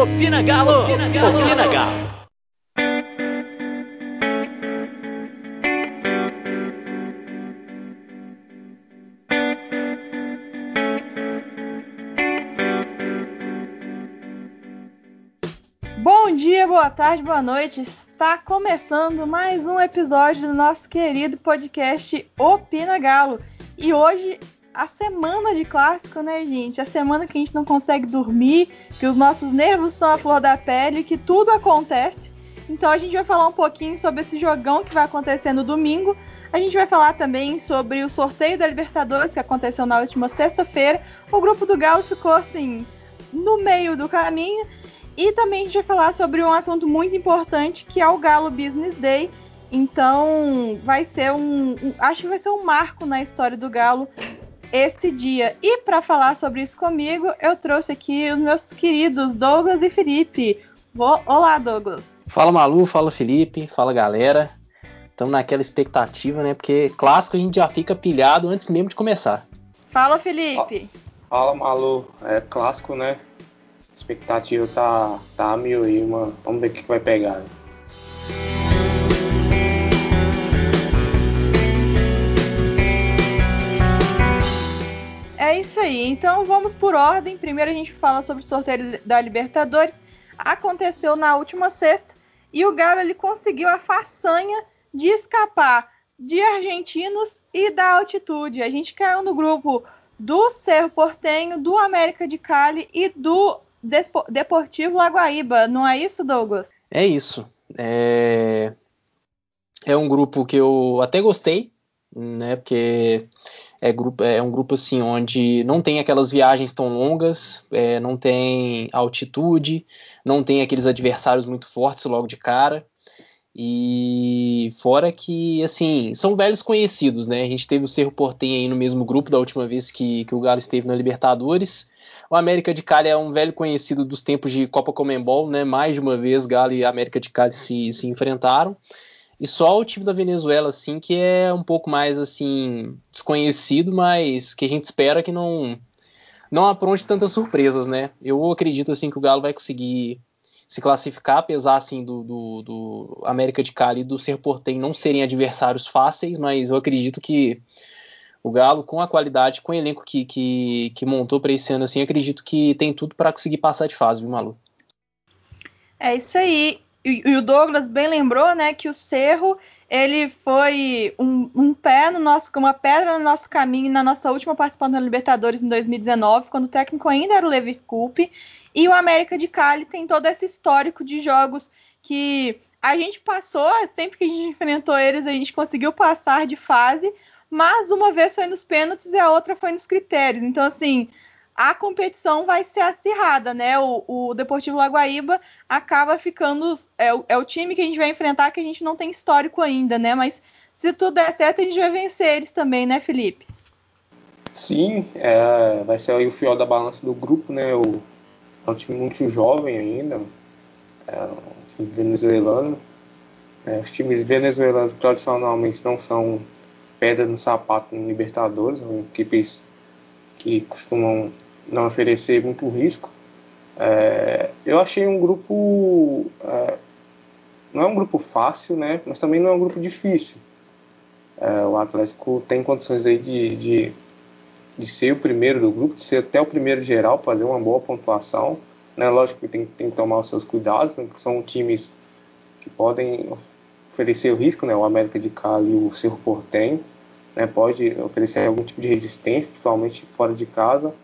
Opina Galo! Opina Galo! Opina Galo! Bom dia, boa tarde, boa noite. Está começando mais um episódio do nosso querido podcast Opina Galo. E hoje a semana de clássico, né, gente? A semana que a gente não consegue dormir, que os nossos nervos estão à flor da pele, que tudo acontece. Então a gente vai falar um pouquinho sobre esse jogão que vai acontecer no domingo. A gente vai falar também sobre o sorteio da Libertadores que aconteceu na última sexta-feira. O grupo do Galo ficou assim no meio do caminho. E também a gente vai falar sobre um assunto muito importante que é o Galo Business Day. Então vai ser um, um acho que vai ser um marco na história do Galo esse dia. E para falar sobre isso comigo, eu trouxe aqui os meus queridos Douglas e Felipe. Olá, Douglas. Fala Malu, fala Felipe, fala galera. Estamos naquela expectativa, né? Porque clássico a gente já fica pilhado antes mesmo de começar. Fala, Felipe. Fala, Malu. É clássico, né? A expectativa tá, tá a mil aí, mano. Vamos ver o que, que vai pegar. Né? Isso aí. Então vamos por ordem. Primeiro a gente fala sobre o sorteio da Libertadores. Aconteceu na última sexta e o Galo ele conseguiu a façanha de escapar de argentinos e da altitude. A gente caiu no grupo do Cerro Portenho, do América de Cali e do Deportivo Lagoaíba. Não é isso, Douglas? É isso. É, é um grupo que eu até gostei, né? Porque é, grupo, é um grupo assim onde não tem aquelas viagens tão longas, é, não tem altitude, não tem aqueles adversários muito fortes logo de cara. E fora que, assim, são velhos conhecidos, né? A gente teve o Cerro Portenho aí no mesmo grupo da última vez que, que o Galo esteve na Libertadores. O América de Cali é um velho conhecido dos tempos de Copa Comembol, né? Mais de uma vez Galo e América de Cali se, se enfrentaram. E só o time da Venezuela, assim, que é um pouco mais, assim, desconhecido, mas que a gente espera que não não apronte tantas surpresas, né? Eu acredito, assim, que o Galo vai conseguir se classificar, apesar, assim, do, do, do América de Cali e do Ser Portem não serem adversários fáceis, mas eu acredito que o Galo, com a qualidade, com o elenco que, que, que montou para esse ano, assim, acredito que tem tudo para conseguir passar de fase, viu, Malu? É isso aí e, o Douglas bem lembrou, né, que o Cerro ele foi um, um, pé no nosso, uma pedra no nosso caminho na nossa última participação da Libertadores em 2019, quando o técnico ainda era o Lever Coupe, e o América de Cali tem todo esse histórico de jogos que a gente passou, sempre que a gente enfrentou eles, a gente conseguiu passar de fase, mas uma vez foi nos pênaltis e a outra foi nos critérios. Então, assim, a competição vai ser acirrada, né? O, o Deportivo Lagoaíba acaba ficando. É, é, o time que a gente vai enfrentar que a gente não tem histórico ainda, né? Mas se tudo der certo, a gente vai vencer eles também, né, Felipe? Sim, é, vai ser o fiel da balança do grupo, né? O, é um time muito jovem ainda, é um time venezuelano. É, os times venezuelanos tradicionalmente não são pedra no sapato em Libertadores, são equipes que costumam não oferecer muito risco. É, eu achei um grupo. É, não é um grupo fácil, né? Mas também não é um grupo difícil. É, o Atlético tem condições aí de, de, de, ser o primeiro do grupo, de ser até o primeiro geral, fazer uma boa pontuação. Né? Lógico que tem, tem que tomar os seus cuidados, né? são times que podem oferecer o risco, né? O América de Cali e o Cerro Portenho, né? Pode oferecer algum tipo de resistência, principalmente fora de casa.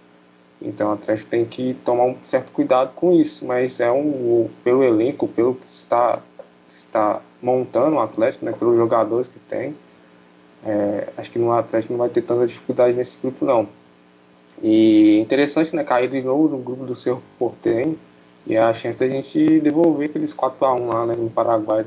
Então o Atlético tem que tomar um certo cuidado com isso, mas é um pelo elenco, pelo que está está montando o Atlético, né, pelos jogadores que tem, é, acho que no Atlético não vai ter tanta dificuldade nesse grupo não. E interessante, né, cair de novo no grupo do seu Portenho e a chance da gente devolver aqueles 4 a 1 lá né, no Paraguai.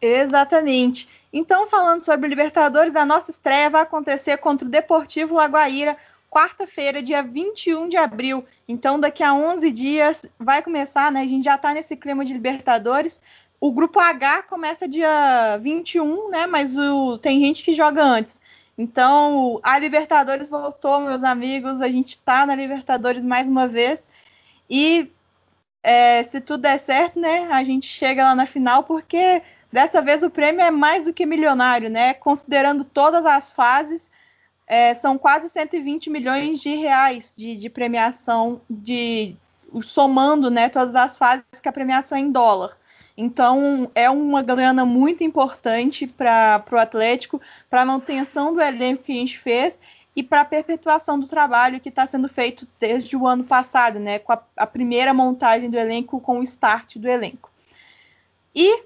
Exatamente. Então, falando sobre Libertadores, a nossa estreia vai acontecer contra o Deportivo Lagoaíra quarta-feira, dia 21 de abril. Então, daqui a 11 dias vai começar, né? A gente já está nesse clima de Libertadores. O grupo H começa dia 21, né? Mas o, tem gente que joga antes. Então, a Libertadores voltou, meus amigos. A gente está na Libertadores mais uma vez. E é, se tudo der certo, né, a gente chega lá na final, porque dessa vez o prêmio é mais do que milionário, né? Considerando todas as fases, é, são quase 120 milhões de reais de, de premiação, de somando né, todas as fases que a premiação é em dólar. Então é uma grana muito importante para o Atlético, para a manutenção do elenco que a gente fez e para a perpetuação do trabalho que está sendo feito desde o ano passado, né, com a, a, primeira montagem do elenco, com o start do elenco. E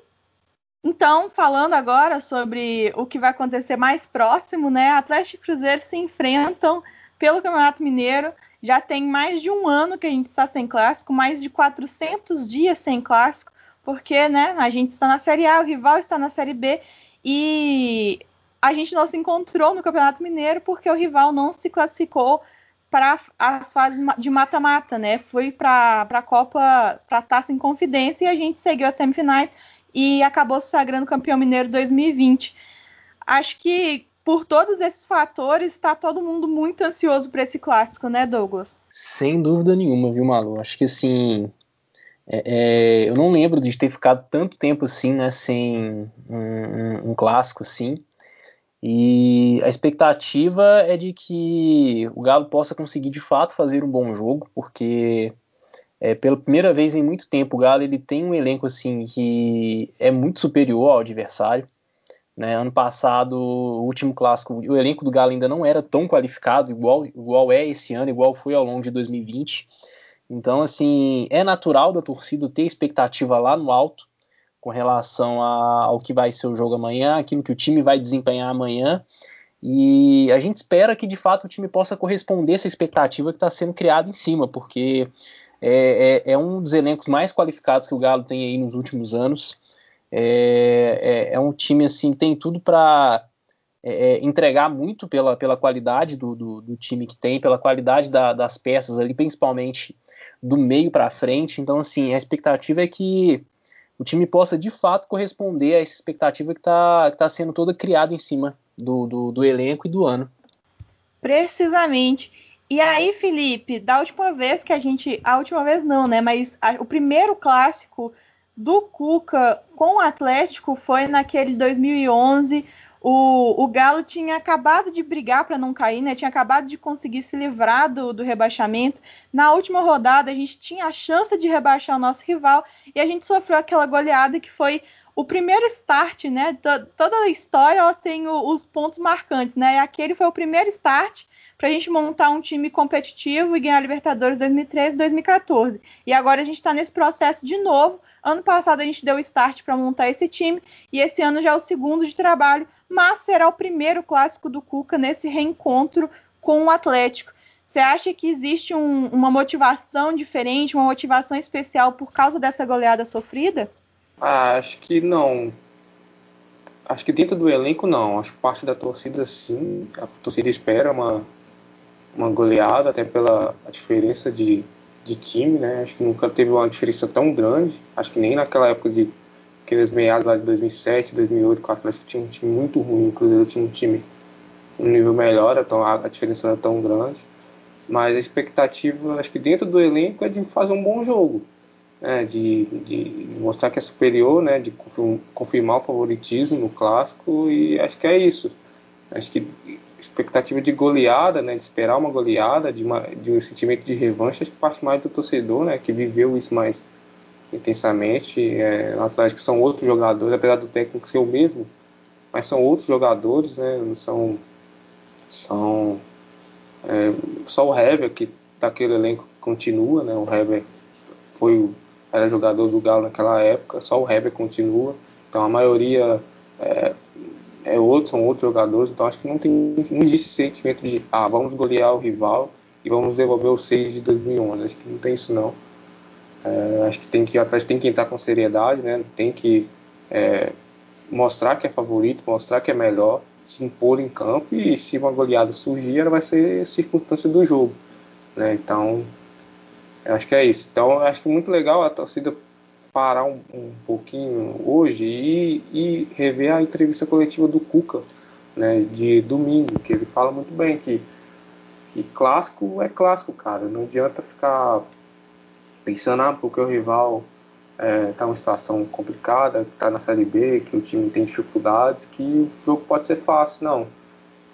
então, falando agora sobre o que vai acontecer mais próximo, né, Atlético e Cruzeiro se enfrentam pelo Campeonato Mineiro. Já tem mais de um ano que a gente está sem clássico, mais de 400 dias sem clássico porque né, a gente está na Série A, o rival está na Série B e a gente não se encontrou no Campeonato Mineiro porque o rival não se classificou para as fases de mata-mata, né? Foi para a Copa, para a Taça em Confidência e a gente seguiu as semifinais e acabou se sagrando campeão mineiro 2020. Acho que por todos esses fatores, está todo mundo muito ansioso para esse clássico, né, Douglas? Sem dúvida nenhuma, viu, Malu? Acho que assim, é, é, eu não lembro de ter ficado tanto tempo assim, né, sem um, um, um, clássico assim. E a expectativa é de que o Galo possa conseguir de fato fazer um bom jogo, porque é, pela primeira vez em muito tempo o Galo ele tem um elenco assim que é muito superior ao adversário. Né? Ano passado, o último clássico, o elenco do Galo ainda não era tão qualificado, igual, igual é esse ano, igual foi ao longo de 2020. Então, assim, é natural da torcida ter expectativa lá no alto com relação a, ao que vai ser o jogo amanhã, aquilo que o time vai desempenhar amanhã. E a gente espera que de fato o time possa corresponder essa expectativa que está sendo criada em cima, porque é, é, é, um dos elencos mais qualificados que o Galo tem aí nos últimos anos. É, é, é um time assim que tem tudo para é, é, entregar muito pela, pela qualidade do, do, do, time que tem, pela qualidade da, das peças ali, principalmente do meio para frente. Então, assim, a expectativa é que o time possa de fato corresponder a essa expectativa que está tá sendo toda criada em cima do, do, do elenco e do ano. Precisamente. E aí, Felipe, da última vez que a gente. A última vez não, né? Mas a, o primeiro clássico do Cuca com o Atlético foi naquele 2011, o, o Galo tinha acabado de brigar para não cair, né? Tinha acabado de conseguir se livrar do, do rebaixamento. Na última rodada, a gente tinha a chance de rebaixar o nosso rival e a gente sofreu aquela goleada que foi o primeiro start, né? Toda a história ela tem os pontos marcantes, né? Aquele foi o primeiro start para a gente montar um time competitivo e ganhar a Libertadores 2013 e 2014. E agora a gente está nesse processo de novo. Ano passado a gente deu start para montar esse time e esse ano já é o segundo de trabalho, mas será o primeiro clássico do Cuca nesse reencontro com o Atlético. Você acha que existe um, uma motivação diferente, uma motivação especial por causa dessa goleada sofrida? Ah, acho que não. Acho que dentro do elenco não. Acho que parte da torcida sim. A torcida espera uma, uma goleada, até pela diferença de, de time, né? Acho que nunca teve uma diferença tão grande. Acho que nem naquela época de aqueles meados lá de 2007, 2008, que o Atlético tinha um time muito ruim, o Cruzeiro tinha um time um nível melhor, então a, diferença era tão grande. Mas a expectativa, acho que dentro do elenco, é de fazer um bom jogo. Né, de, de, mostrar que é superior, né, de confirmar o favoritismo no clássico e acho que é isso. Acho que expectativa de goleada, né, de esperar uma goleada, de, uma, de um sentimento de revanche, acho que parte mais do torcedor, né, que viveu isso mais intensamente. É, no Atlético são outros jogadores, apesar do técnico ser o mesmo, mas são outros jogadores, né, não são, são é, só o Hever que daquele elenco continua, né, o Hever foi era jogador do Galo naquela época, só o Hever continua, então a maioria é, é outro, são outros jogadores, então acho que não, tem, não existe sentimento de ah, vamos golear o rival e vamos devolver o 6 de 2011. Acho que não tem isso não. É, acho que tem que atrás tem que entrar com seriedade, né? Tem que é, mostrar que é favorito, mostrar que é melhor, se impor em campo e se uma goleada surgir, ela vai ser circunstância do jogo, né? Então, acho que é isso. Então, acho que é muito legal a torcida parar um, um pouquinho hoje e, e, rever a entrevista coletiva do Cuca, né, de domingo, que ele fala muito bem que, que clássico é clássico, cara. Não adianta ficar pensando, ah, porque o rival está é, tá numa situação complicada, está na Série B, que o time tem dificuldades, que o jogo pode ser fácil. Não.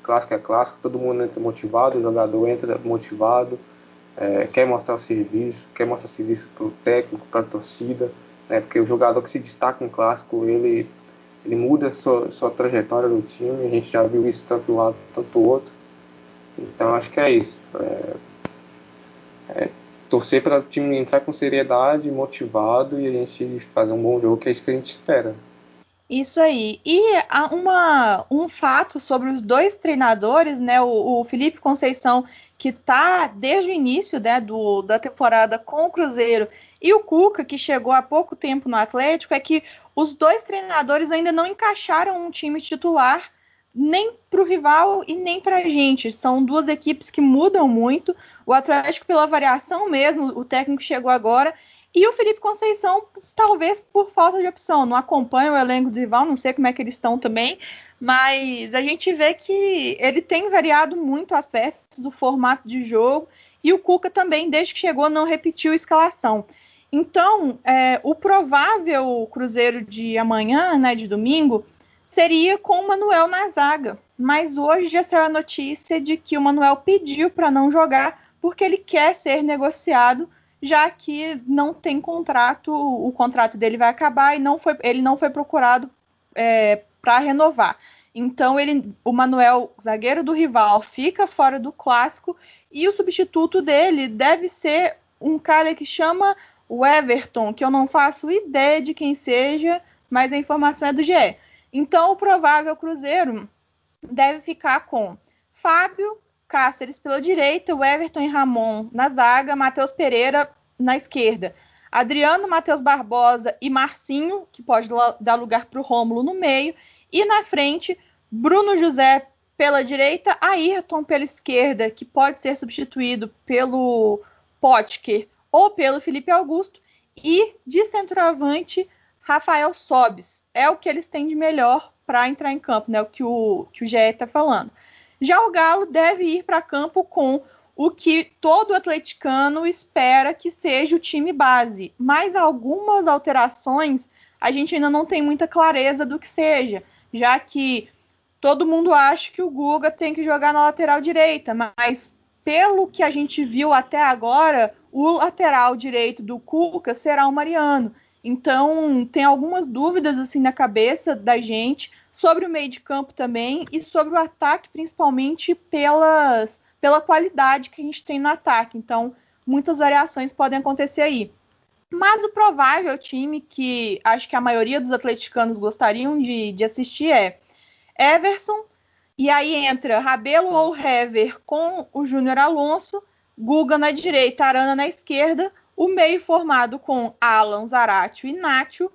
Clássico é clássico, todo mundo entra motivado, o jogador entra motivado, é, quer mostrar serviço, quer mostrar serviço para o técnico, para a torcida, né, porque o jogador que se destaca no clássico, ele, ele muda a sua, sua trajetória no time, a gente já viu isso tanto um lado quanto o outro. Então acho que é isso. É, é, torcer para o time entrar com seriedade, motivado e a gente fazer um bom jogo, que é isso que a gente espera. Isso aí. E uma, um fato sobre os dois treinadores, né? O, o Felipe Conceição, que está desde o início né, do, da temporada com o Cruzeiro, e o Cuca, que chegou há pouco tempo no Atlético, é que os dois treinadores ainda não encaixaram um time titular nem para o rival e nem para a gente. São duas equipes que mudam muito. O Atlético, pela variação mesmo, o técnico chegou agora. E o Felipe Conceição, talvez por falta de opção. Não acompanha o elenco do rival, não sei como é que eles estão também. Mas a gente vê que ele tem variado muito as peças, o formato de jogo. E o Cuca também, desde que chegou, não repetiu a escalação. Então, é, o provável Cruzeiro de amanhã, né, de domingo, seria com o Manuel na zaga. Mas hoje já saiu a notícia de que o Manuel pediu para não jogar porque ele quer ser negociado, já que não tem contrato, o contrato dele vai acabar e não foi, ele não foi procurado é, para renovar. Então ele, o Manuel, zagueiro do rival, fica fora do clássico e o substituto dele deve ser um cara que chama o Everton, que eu não faço ideia de quem seja, mas a informação é do GE. Então, o provável Cruzeiro deve ficar com Fábio, Cáceres pela direita, o Everton e Ramon na zaga, Matheus Pereira na esquerda, Adriano, Matheus Barbosa e Marcinho, que pode dar lugar para o Rômulo no meio, e na frente, Bruno José pela direita, Ayrton pela esquerda, que pode ser substituído pelo Potker ou pelo Felipe Augusto, e de centroavante, Rafael Sobis é o que eles têm de melhor para entrar em campo, né? O que o, que o GE está falando. Já o Galo deve ir para campo com o que todo atleticano espera que seja o time base, mas algumas alterações a gente ainda não tem muita clareza do que seja, já que todo mundo acha que o Guga tem que jogar na lateral direita, mas pelo que a gente viu até agora, o lateral direito do Cuca será o Mariano. Então, tem algumas dúvidas assim na cabeça da gente sobre o meio de campo também e sobre o ataque, principalmente pelas, pela qualidade que a gente tem no ataque. Então, muitas variações podem acontecer aí. Mas o provável time que acho que a maioria dos atleticanos gostariam de, de assistir é Everson, e aí entra Rabelo ou Hever com o Júnior Alonso, Guga na direita, Arana na esquerda, o meio formado com Alan, Zaratio e Nacho.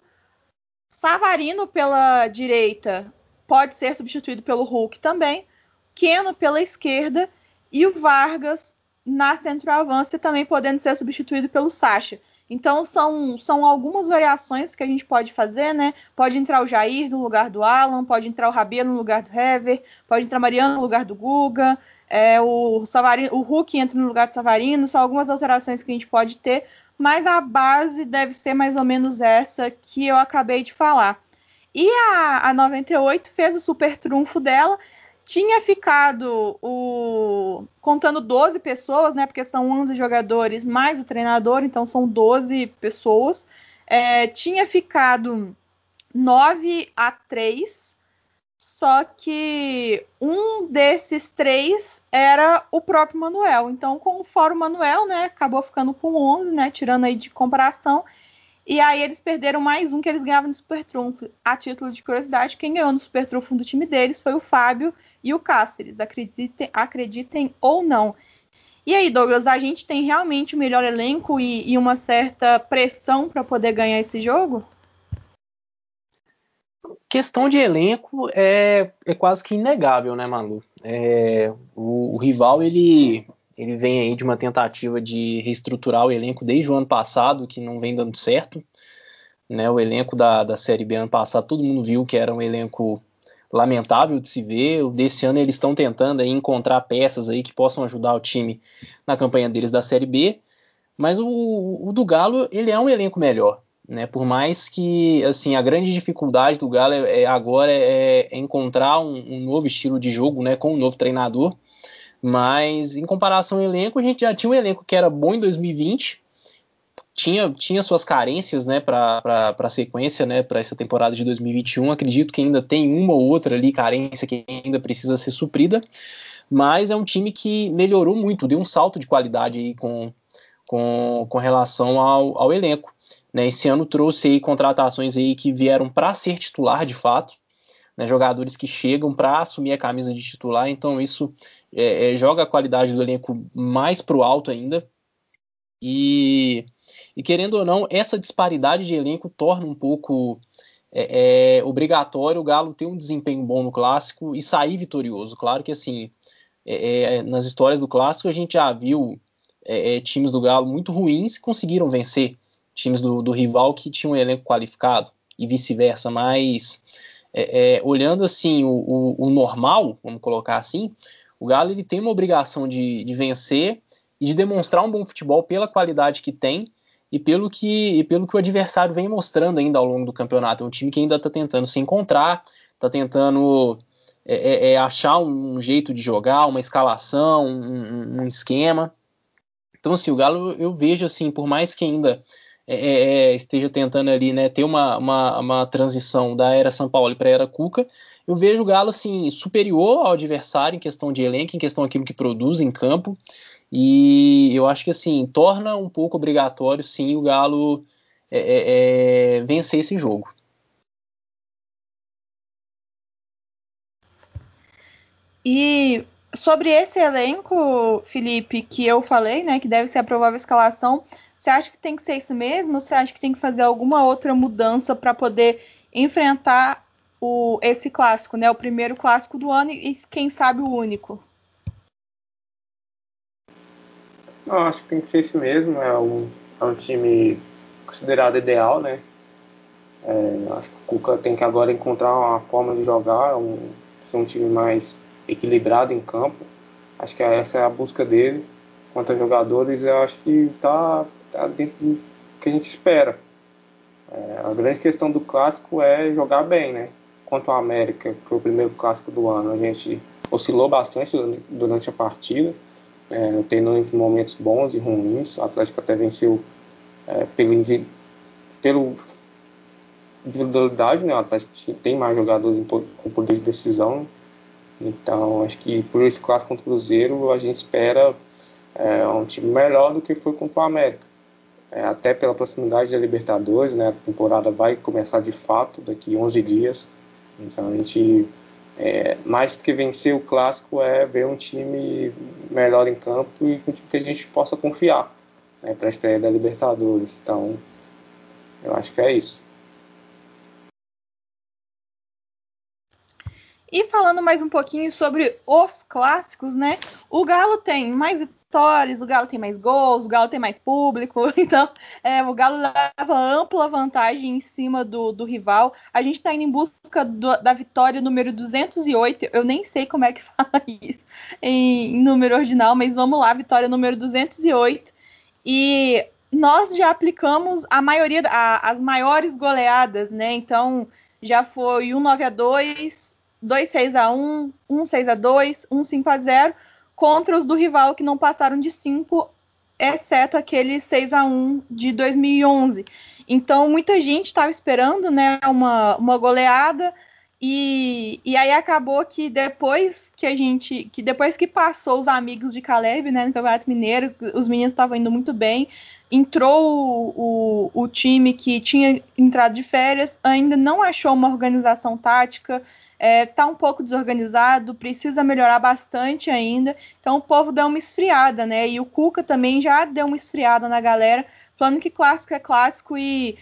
Savarino pela direita pode ser substituído pelo Hulk também. Keno pela esquerda e o Vargas na centroavância também podendo ser substituído pelo Sacha. Então são, são algumas variações que a gente pode fazer, né? Pode entrar o Jair no lugar do Alan, pode entrar o Rabia no lugar do Hever, pode entrar Mariano no lugar do Guga, é, o, Savarino, o Hulk entra no lugar do Savarino, são algumas alterações que a gente pode ter, mas a base deve ser mais ou menos essa que eu acabei de falar. E a, a 98 fez o super trunfo dela, tinha ficado o contando 12 pessoas, né? Porque são 11 jogadores mais o treinador, então são 12 pessoas. É, tinha ficado 9 a 3 só que um desses três era o próprio Manuel. Então, com o Fórum Manuel, né, acabou ficando com 11, né, tirando aí de comparação. E aí eles perderam mais um que eles ganhavam no Super Trunfo. A título de curiosidade, quem ganhou no Super Trunfo do time deles foi o Fábio e o Cáceres. Acreditem, acreditem ou não. E aí, Douglas, a gente tem realmente o melhor elenco e, e uma certa pressão para poder ganhar esse jogo? Questão de elenco é, é quase que inegável, né, Malu? É, o, o, rival ele, ele vem aí de uma tentativa de reestruturar o elenco desde o ano passado, que não vem dando certo. Né, o elenco da, da Série B ano passado, todo mundo viu que era um elenco lamentável de se ver. Desse ano eles estão tentando aí encontrar peças aí que possam ajudar o time na campanha deles da Série B. Mas o, o do Galo, ele é um elenco melhor. Né? Por mais que assim a grande dificuldade do Galo é, é agora é, é encontrar um, um, novo estilo de jogo né, com um novo treinador. Mas em comparação ao elenco, a gente já tinha um elenco que era bom em 2020, tinha, tinha suas carências né, para a sequência, né, para essa temporada de 2021. Acredito que ainda tem uma ou outra ali carência que ainda precisa ser suprida, mas é um time que melhorou muito, deu um salto de qualidade aí com, com, com relação ao, ao elenco. Né? Esse ano trouxe aí contratações aí que vieram para ser titular de fato, né? jogadores que chegam para assumir a camisa de titular, então isso é, é, joga a qualidade do elenco mais para o alto ainda. E, e, querendo ou não, essa disparidade de elenco torna um pouco é, é, obrigatório o Galo ter um desempenho bom no clássico e sair vitorioso. Claro que assim, é, é, nas histórias do clássico a gente já viu times do Galo muito ruins que conseguiram vencer times do, do rival que tinham um elenco qualificado e vice-versa, mas é, é, olhando assim o, o, o, normal, vamos colocar assim, o Galo ele tem uma obrigação de, de, vencer e de demonstrar um bom futebol pela qualidade que tem e pelo que, e pelo que o adversário vem mostrando ainda ao longo do campeonato. É um time que ainda está tentando se encontrar, está tentando é, é, é, achar um jeito de jogar, uma escalação, um, um esquema. Então, assim, o Galo eu vejo assim, por mais que ainda é, é, é, esteja tentando ali, né, ter uma, uma, uma transição da era São Paulo para a era Cuca, eu vejo o Galo assim superior ao adversário em questão de elenco, em questão daquilo que produz em campo. E eu acho que assim torna um pouco obrigatório, sim, o Galo é, é, é vencer esse jogo. E sobre esse elenco, Felipe, que eu falei, né, que deve ser a provável escalação, você acha que tem que ser isso mesmo? Você acha que tem que fazer alguma outra mudança para poder enfrentar o, esse clássico, né? O primeiro clássico do ano e quem sabe o único? Acho que tem que ser isso mesmo. É um, é um time considerado ideal, né? É, acho que o Cuca tem que agora encontrar uma forma de jogar, um, ser um time mais equilibrado em campo. Acho que essa é a busca dele. Quanto a jogadores, eu acho que está está dentro do que a gente espera. É, a grande questão do clássico é jogar bem, né? Quanto ao América, que foi o primeiro clássico do ano, a gente oscilou bastante durante a partida, é, tendo entre momentos bons e ruins. O Atlético até venceu é, pelo, pelo individualidade, né? O Atlético tem mais jogadores com poder de decisão. Então, acho que por esse clássico contra o Cruzeiro, a gente espera é, um time melhor do que foi contra o América é, até pela proximidade da Libertadores, né, a temporada vai começar de fato daqui 11 dias, então a gente, é, mais que vencer o clássico, é ver um time melhor em campo e um time que a gente possa confiar né, para a estreia da Libertadores. Então, eu acho que é isso. E falando mais um pouquinho sobre os clássicos, né? O Galo tem mais vitórias, o Galo tem mais gols, o Galo tem mais público, então é, o Galo leva ampla vantagem em cima do, do rival. A gente está indo em busca do, da vitória número 208, eu nem sei como é que fala isso em, em número original, mas vamos lá, vitória número 208. E nós já aplicamos a maioria, a, as maiores goleadas, né? Então já foi 1 9 a 2 2 6 a 1, 1 6 a 2, 1 5 a 0 contra os do rival que não passaram de 5, exceto aquele 6 a 1 de 2011. Então muita gente estava esperando, né, uma, uma goleada e, e aí acabou que depois que a gente, que depois que passou os amigos de Caleb, né, no Campeonato Mineiro, os meninos estavam indo muito bem, entrou o, o, time que tinha entrado de férias, ainda não achou uma organização tática, está é, tá um pouco desorganizado, precisa melhorar bastante ainda. Então o povo deu uma esfriada, né? E o Cuca também já deu uma esfriada na galera, falando que clássico é clássico e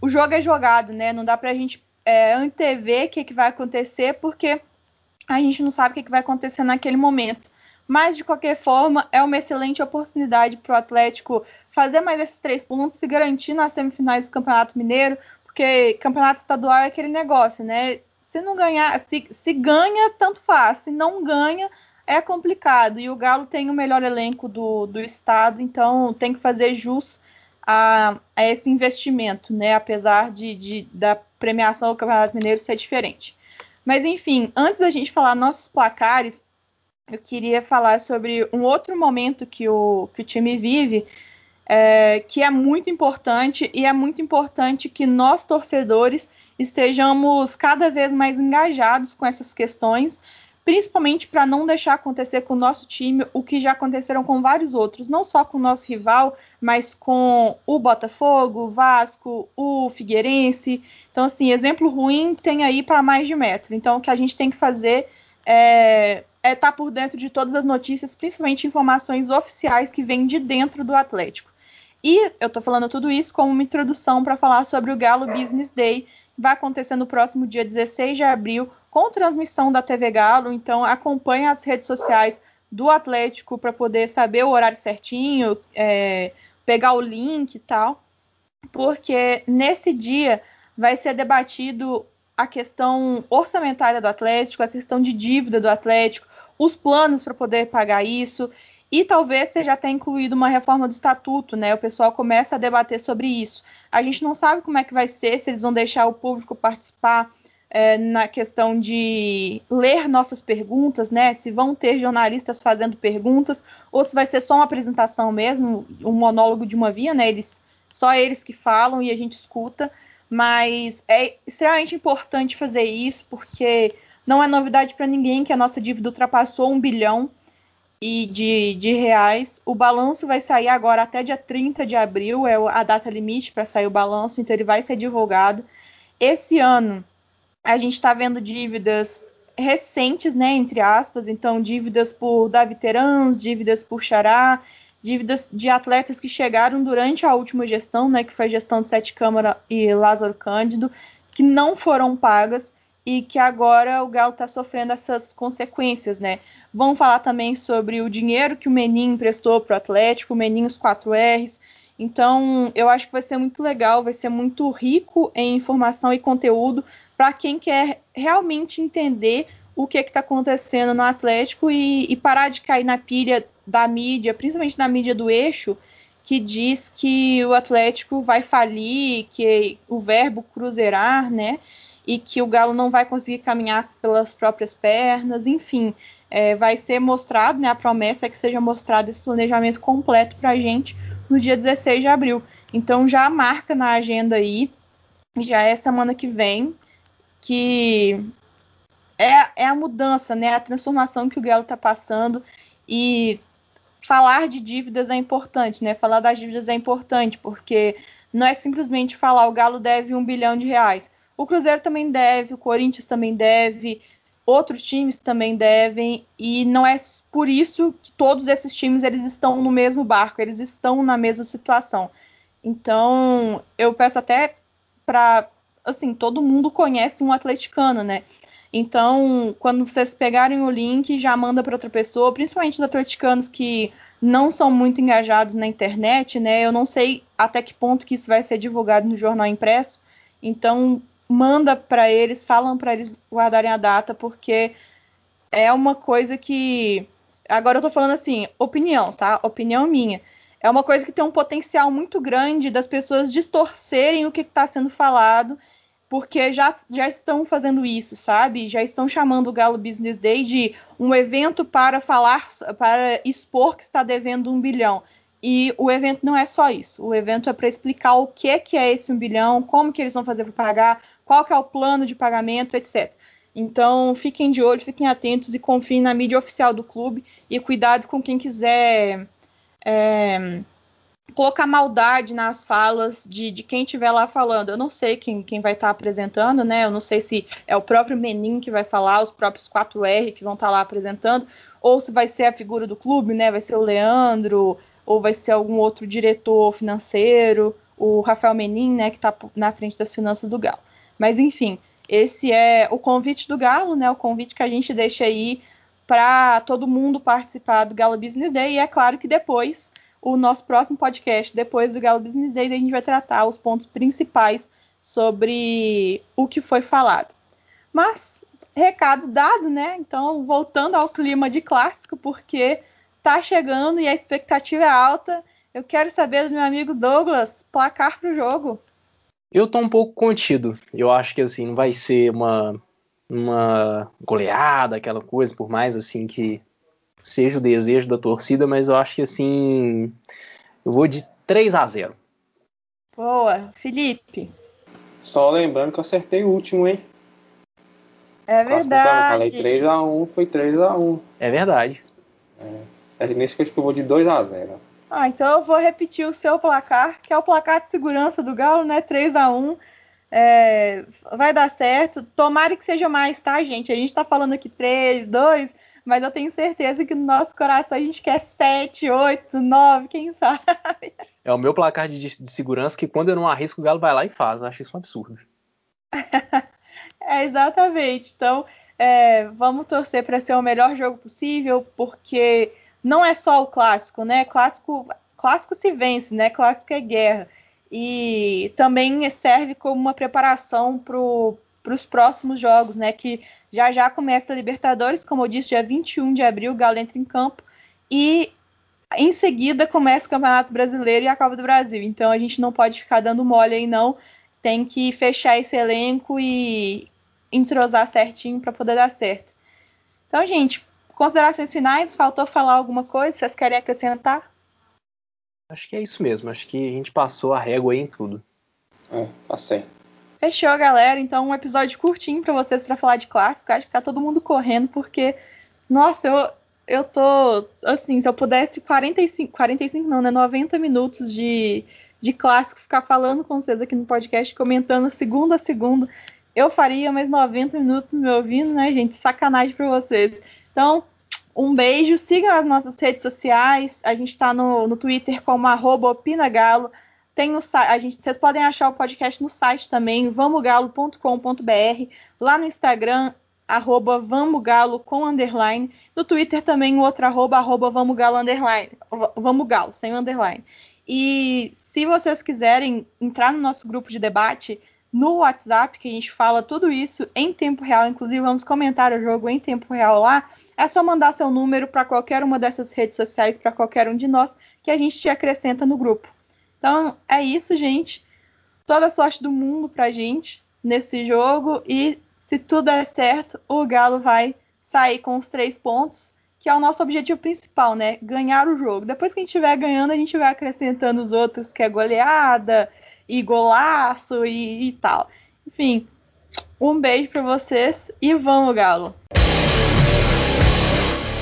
o jogo é jogado, né? Não dá pra gente é, antever o que, que vai acontecer, porque a gente não sabe o que, que vai acontecer naquele momento. Mas, de qualquer forma, é uma excelente oportunidade para o Atlético fazer mais esses três pontos, se garantir nas semifinais do Campeonato Mineiro, porque campeonato estadual é aquele negócio, né? se não ganhar, se, se ganha, tanto faz. Se não ganha, é complicado. E o Galo tem o melhor elenco do, do estado, então tem que fazer jus a, a esse investimento, né? Apesar de, de, da premiação do Campeonato Mineiro ser diferente. Mas enfim, antes da gente falar nossos placares, eu queria falar sobre um outro momento que o, que o time vive, é, que é muito importante, e é muito importante que nós, torcedores, estejamos cada vez mais engajados com essas questões, principalmente para não deixar acontecer com o nosso time o que já aconteceram com vários outros, não só com o nosso rival, mas com o Botafogo, o Vasco, o Figueirense. Então, assim, exemplo ruim tem aí para mais de metro. Então, o que a gente tem que fazer é estar tá por dentro de todas as notícias, principalmente informações oficiais que vêm de dentro do Atlético. E eu estou falando tudo isso como uma introdução para falar sobre o Galo Business Day, que vai acontecer no próximo dia 16 de abril, com transmissão da TV Galo, então acompanhe as redes sociais do Atlético para poder saber o horário certinho, é, pegar o link e tal, porque nesse dia vai ser debatido a questão orçamentária do Atlético, a questão de dívida do Atlético, os planos para poder pagar isso, e talvez seja até incluído uma reforma do estatuto, né? O pessoal começa a debater sobre isso. A gente não sabe como é que vai ser, se eles vão deixar o público participar é, na questão de ler nossas perguntas, né? Se vão ter jornalistas fazendo perguntas, ou se vai ser só uma apresentação mesmo, um monólogo de uma via, né? Eles, só eles que falam e a gente escuta. Mas é extremamente importante fazer isso, porque não é novidade para ninguém que a nossa dívida ultrapassou um bilhão e de, de reais. O balanço vai sair agora até dia 30 de abril, é a data limite para sair o balanço, então ele vai ser divulgado. Esse ano a gente está vendo dívidas recentes, né, entre aspas, então dívidas por Davi Terans, dívidas por Xará, dívidas de atletas que chegaram durante a última gestão, né, que foi a gestão de Sete Câmara e Lázaro Cândido, que não foram pagas e que agora o Galo está sofrendo essas consequências, né? Vamos falar também sobre o dinheiro que o Menin emprestou para o Atlético, o Menin os 4Rs, então, eu acho que vai ser muito legal, vai ser muito rico em informação e conteúdo para quem quer realmente entender o que está acontecendo no Atlético e, e, parar de cair na pilha da mídia, principalmente na mídia do eixo, que diz que o Atlético vai falir, que o verbo cruzeirar, né? E que o Galo não vai conseguir caminhar pelas próprias pernas, enfim. É, vai ser mostrado, né? A promessa é que seja mostrado esse planejamento completo para a gente no dia 16 de abril. Então já marca na agenda aí, já é semana que vem, que é, é a mudança, né? A transformação que o Galo está passando e falar de dívidas é importante, né? Falar das dívidas é importante, porque não é simplesmente falar o Galo deve um bilhão de reais. O Cruzeiro também deve, o Corinthians também deve, outros times também devem, e não é por isso que todos esses times eles estão no mesmo barco, eles estão na mesma situação. Então, eu peço até para assim, todo mundo conhece um atleticano, né? Então, quando vocês pegarem o link, já manda para outra pessoa, principalmente os atleticanos que não são muito engajados na internet, né? Eu não sei até que ponto que isso vai ser divulgado no jornal impresso. Então, manda para eles, falam para eles guardarem a data, porque é uma coisa que. Agora eu tô falando assim, opinião, tá? Opinião minha. É uma coisa que tem um potencial muito grande das pessoas distorcerem o que está sendo falado, porque já, já estão fazendo isso, sabe? Já estão chamando o Galo Business Day de um evento para falar, para expor que está devendo um bilhão. E o evento não é só isso. O evento é para explicar o que, que é esse um bilhão, como que eles vão fazer para pagar, qual que é o plano de pagamento, etc. Então, fiquem de olho, fiquem atentos e confiem na mídia oficial do clube e cuidado com quem quiser é, colocar maldade nas falas de, de quem estiver lá falando. Eu não sei quem, quem vai estar tá apresentando, né? Eu não sei se é o próprio Menin que vai falar, os próprios 4R que vão estar tá lá apresentando, ou se vai ser a figura do clube, né? Vai ser o Leandro, ou vai ser algum outro diretor financeiro, o Rafael Menin, né, que está na frente das finanças do Galo. Mas enfim, esse é o convite do Galo, né, o convite que a gente deixa aí para todo mundo participar do Galo Business Day. E é claro que depois, o nosso próximo podcast, depois do Galo Business Day, a gente vai tratar os pontos principais sobre o que foi falado. Mas recados dados, né? Então, voltando ao clima de clássico, porque tá chegando e a expectativa é alta. Eu quero saber do meu amigo Douglas, placar pro jogo. Eu tô um pouco contido. Eu acho que assim, não vai ser uma uma goleada, aquela coisa, por mais assim que seja o desejo da torcida, mas eu acho que assim, eu vou de 3 a 0. Boa, Felipe. Só lembrando que eu acertei o último, hein? É verdade. Falei 3x1, foi 3x1. É verdade. É, nesse que eu vou de 2x0. Ah, então eu vou repetir o seu placar, que é o placar de segurança do Galo, né? 3x1. É, vai dar certo. Tomara que seja mais, tá, gente? A gente tá falando aqui 3, 2, mas eu tenho certeza que no nosso coração a gente quer 7, 8, 9, quem sabe. É o meu placar de, de segurança que quando eu não arrisco, o Galo vai lá e faz. Eu acho isso um absurdo. é, exatamente. Então, é, vamos torcer para ser o melhor jogo possível, porque não é só o clássico, né? Clássico, clássico se vence, né? Clássico é guerra. E também serve como uma preparação para os próximos jogos, né? Que já já começa a Libertadores, como eu disse, dia 21 de abril, o Galo entra em campo. E em seguida começa o Campeonato Brasileiro e a Copa do Brasil. Então a gente não pode ficar dando mole aí, não. Tem que fechar esse elenco e entrosar certinho para poder dar certo. Então, gente, considerações finais? Faltou falar alguma coisa? Vocês querem acrescentar? Acho que é isso mesmo. Acho que a gente passou a régua aí em tudo. É, tá certo. Fechou, galera. Então, um episódio curtinho para vocês para falar de clássico. Acho que tá todo mundo correndo, porque, nossa, eu, eu tô, assim, se eu pudesse 45, 45 não, né, 90 minutos de, de clássico, ficar falando com vocês aqui no podcast, comentando segundo a segundo, eu faria mais 90 minutos me ouvindo, né, gente? Sacanagem para vocês. Então, um beijo, sigam as nossas redes sociais, a gente está no, no Twitter como opinagalo, tem no a gente, vocês podem achar o podcast no site também, vamogalo.com.br, lá no Instagram, arroba vamogalo com underline, no Twitter também o outro arroba, arroba vamogalo underline, vamogalo, sem underline. E se vocês quiserem entrar no nosso grupo de debate, no WhatsApp, que a gente fala tudo isso em tempo real, inclusive vamos comentar o jogo em tempo real lá, é só mandar seu número para qualquer uma dessas redes sociais, para qualquer um de nós, que a gente te acrescenta no grupo. Então é isso, gente. Toda a sorte do mundo pra gente nesse jogo e se tudo der certo, o Galo vai sair com os três pontos, que é o nosso objetivo principal, né? Ganhar o jogo. Depois que a gente estiver ganhando, a gente vai acrescentando os outros, que é goleada e golaço e, e tal. Enfim, um beijo para vocês e vamos, Galo!